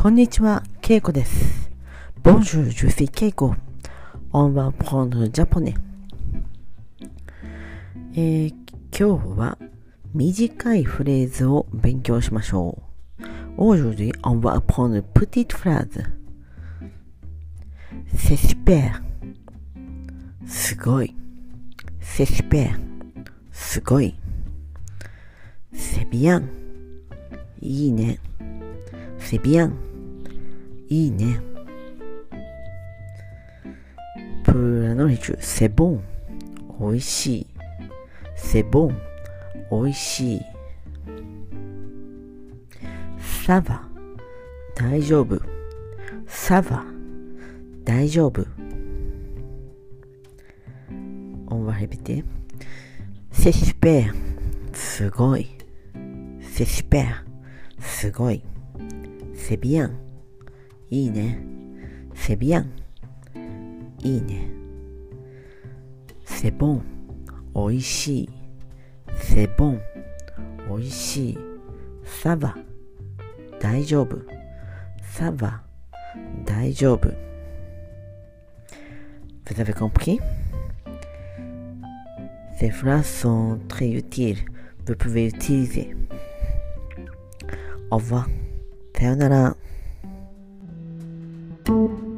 こんにちは、ケイコです。Bonjour, je suis Keiko. On va prendre japonais. えー今日は短いフレーズを勉強しましょう。Aujourd'hui, on va apprendre petite phrase. C'est super. すごい。C'est super. すごい。C'est bien. いいね。C'est bien. いいね。プラノリチュ、セボン、おいしい。セボン、おいしい。サバ、大丈夫。サバ、大丈夫。オンバヘビテ。セシペア、すごい。セシペア、すごい。セビアン。いいね。C'est bien. いいね。C'est bon. おいしい。C'est bon. おいしい。Ça va. 大丈夫。Ça va. 大丈夫。Vous avez compris? Ces phrases sont très utiles. Vous pouvez utiliser. Au revoir. さよなら。Thank you.